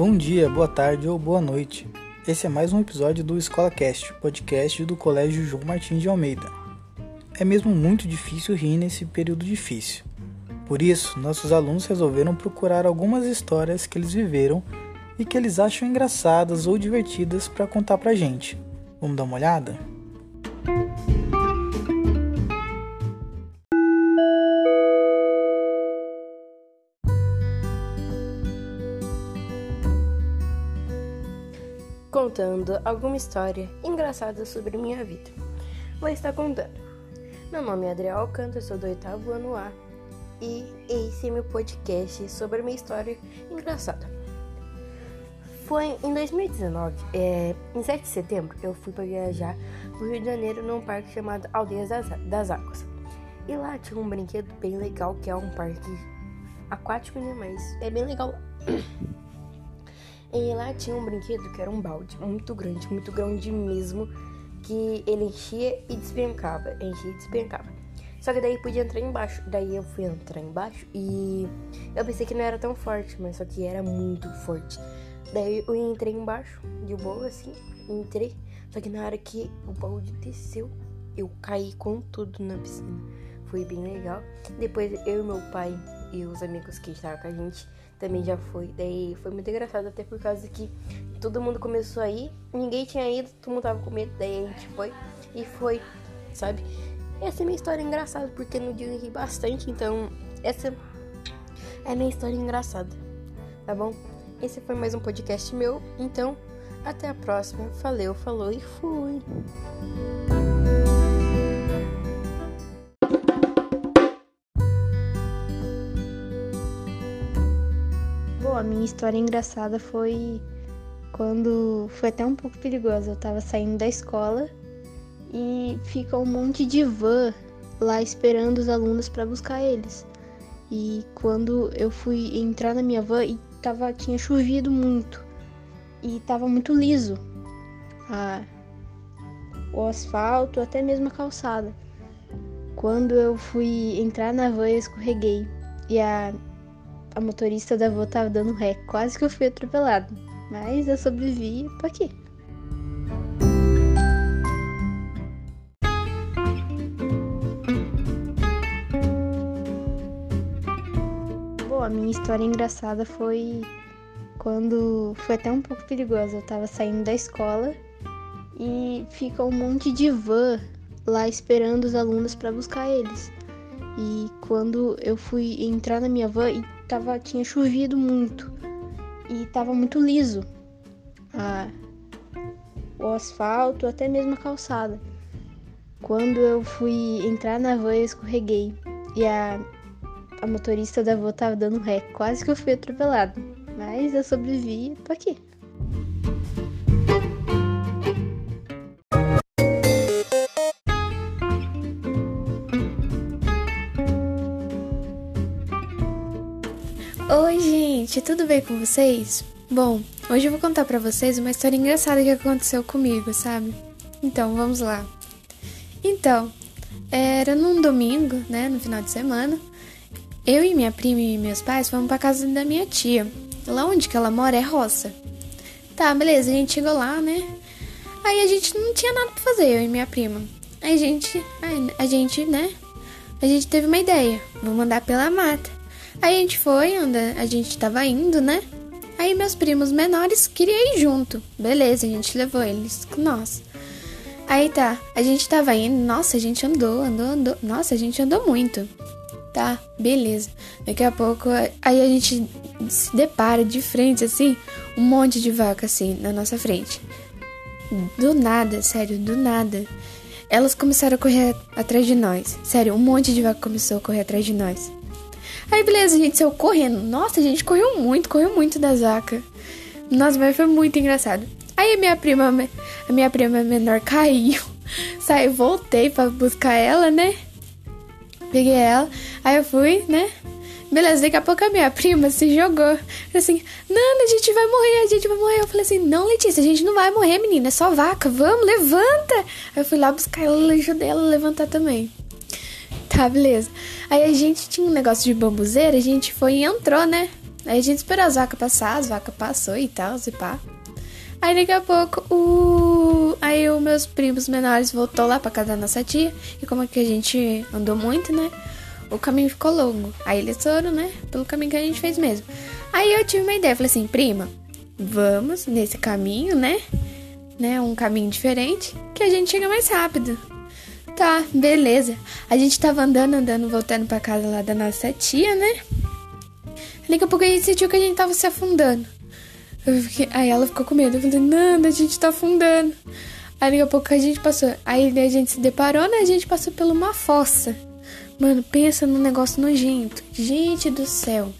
Bom dia, boa tarde ou boa noite. Esse é mais um episódio do Escola Cast, podcast do Colégio João Martins de Almeida. É mesmo muito difícil rir nesse período difícil. Por isso, nossos alunos resolveram procurar algumas histórias que eles viveram e que eles acham engraçadas ou divertidas para contar pra gente. Vamos dar uma olhada? Contando alguma história engraçada sobre minha vida. Vou estar contando. Meu nome é Adriel Alcântara, sou do oitavo ano A e esse é meu podcast sobre minha história engraçada. Foi em 2019, é, em 7 de setembro, eu fui para viajar no Rio de Janeiro num parque chamado Aldeias das, das Águas. E lá tinha um brinquedo bem legal, que é um parque aquático, né? Mas é bem legal. E lá tinha um brinquedo que era um balde muito grande, muito grande mesmo, que ele enchia e despencava, enchia e despencava. Só que daí podia entrar embaixo. Daí eu fui entrar embaixo e eu pensei que não era tão forte, mas só que era muito forte. Daí eu entrei embaixo, de boa assim, entrei. Só que na hora que o balde desceu, eu caí com tudo na piscina. Foi bem legal. Depois eu e meu pai e os amigos que estavam com a gente também já foi. Daí foi muito engraçado, até por causa que todo mundo começou a ir, ninguém tinha ido, todo mundo tava com medo, daí a gente foi e foi, sabe? Essa é minha história engraçada, porque no dia eu ri bastante, então essa é minha história engraçada, tá bom? Esse foi mais um podcast meu, então até a próxima. Valeu, falou e fui! A minha história engraçada foi quando foi até um pouco perigosa. Eu tava saindo da escola e fica um monte de van lá esperando os alunos para buscar eles. E quando eu fui entrar na minha van e tava tinha chovido muito e tava muito liso. A, o asfalto, até mesmo a calçada. Quando eu fui entrar na van, eu escorreguei e a a motorista da avó tava dando ré, quase que eu fui atropelado. Mas eu sobrevivi, tô aqui. Bom, a minha história engraçada foi quando foi até um pouco perigosa. Eu tava saindo da escola e fica um monte de van lá esperando os alunos para buscar eles. E quando eu fui entrar na minha van e tava, tinha chovido muito e tava muito liso a, o asfalto, até mesmo a calçada. Quando eu fui entrar na van, eu escorreguei e a, a motorista da van tava dando ré, quase que eu fui atropelado. Mas eu sobrevivi, tô aqui. Gente, tudo bem com vocês? Bom, hoje eu vou contar para vocês uma história engraçada que aconteceu comigo, sabe? Então, vamos lá. Então, era num domingo, né, no final de semana. Eu e minha prima e meus pais fomos para casa da minha tia. Lá onde que ela mora é roça. Tá, beleza, a gente chegou lá, né? Aí a gente não tinha nada pra fazer, eu e minha prima. Aí a gente, a gente, né? A gente teve uma ideia. Vamos andar pela mata. Aí a gente foi onde a gente tava indo, né? Aí meus primos menores queriam ir junto. Beleza, a gente levou eles com nós. Aí tá, a gente tava indo, nossa, a gente andou, andou, andou. Nossa, a gente andou muito. Tá, beleza. Daqui a pouco, aí a gente se depara de frente, assim, um monte de vaca, assim, na nossa frente. Do nada, sério, do nada. Elas começaram a correr atrás de nós. Sério, um monte de vaca começou a correr atrás de nós. Aí beleza, a gente saiu correndo. Nossa, a gente correu muito, correu muito da Zaca. Nossa, mas foi muito engraçado. Aí a minha prima, a minha prima menor caiu. Saí, voltei para buscar ela, né? Peguei ela, aí eu fui, né? Beleza, daqui a pouco a minha prima se jogou. Assim, Nana, a gente vai morrer, a gente vai morrer. Eu falei assim, não, Letícia, a gente não vai morrer, menina, é só vaca, vamos, levanta. Aí eu fui lá buscar ela, ajudei ela a levantar também. Tá, beleza. Aí a gente tinha um negócio de bambuzeira, a gente foi e entrou, né? Aí a gente esperou as vacas passar, as vacas passou e tal, e pá. Aí daqui a pouco o. Aí os meus primos menores voltou lá pra casa da nossa tia. E como é que a gente andou muito, né? O caminho ficou longo. Aí eles foram, né? Pelo caminho que a gente fez mesmo. Aí eu tive uma ideia, falei assim, prima, vamos nesse caminho, né? Né? Um caminho diferente, que a gente chega mais rápido. Tá, beleza. A gente tava andando, andando, voltando pra casa lá da nossa tia, né? Daqui a pouco a gente sentiu que a gente tava se afundando. Fiquei... Aí ela ficou com medo. Eu falei, Nanda, a gente tá afundando. Aí daqui a pouco a gente passou. Aí a gente se deparou, né? A gente passou por uma fossa. Mano, pensa num negócio nojento. Gente do céu.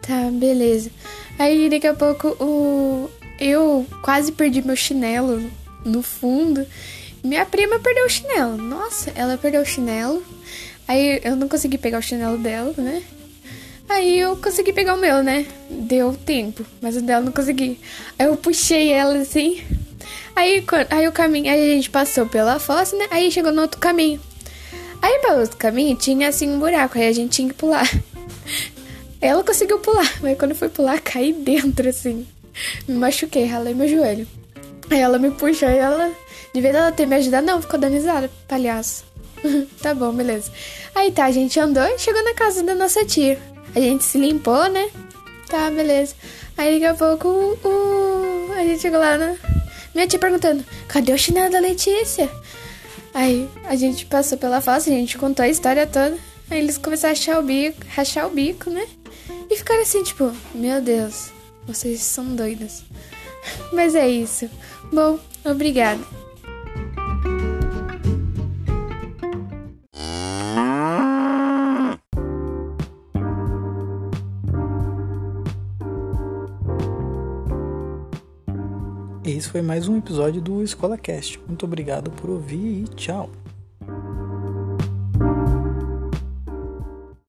Tá, beleza. Aí daqui a pouco o. Eu quase perdi meu chinelo no fundo. Minha prima perdeu o chinelo. Nossa, ela perdeu o chinelo. Aí eu não consegui pegar o chinelo dela, né? Aí eu consegui pegar o meu, né? Deu tempo, mas o dela não consegui. Aí eu puxei ela assim. Aí, aí o caminho, aí a gente passou pela fossa, né? Aí chegou no outro caminho. Aí pelo outro caminho tinha assim um buraco, aí a gente tinha que pular. Ela conseguiu pular, mas quando eu fui pular, caí dentro assim. Me machuquei, ralei meu joelho. Aí ela me puxou e ela, de vez ela ter me ajudado, não, ficou dando risada, palhaço. tá bom, beleza. Aí tá, a gente andou e chegou na casa da nossa tia. A gente se limpou, né? Tá, beleza. Aí daqui a pouco uh, a gente chegou lá, né? Minha tia perguntando: cadê o chinelo da Letícia? Aí a gente passou pela face, a gente contou a história toda. Aí eles começaram a rachar o bico, rachar o bico, né? E ficaram assim, tipo, meu Deus, vocês são doidas. Mas é isso. Bom, obrigada. Esse foi mais um episódio do Escola Cast. Muito obrigado por ouvir e tchau.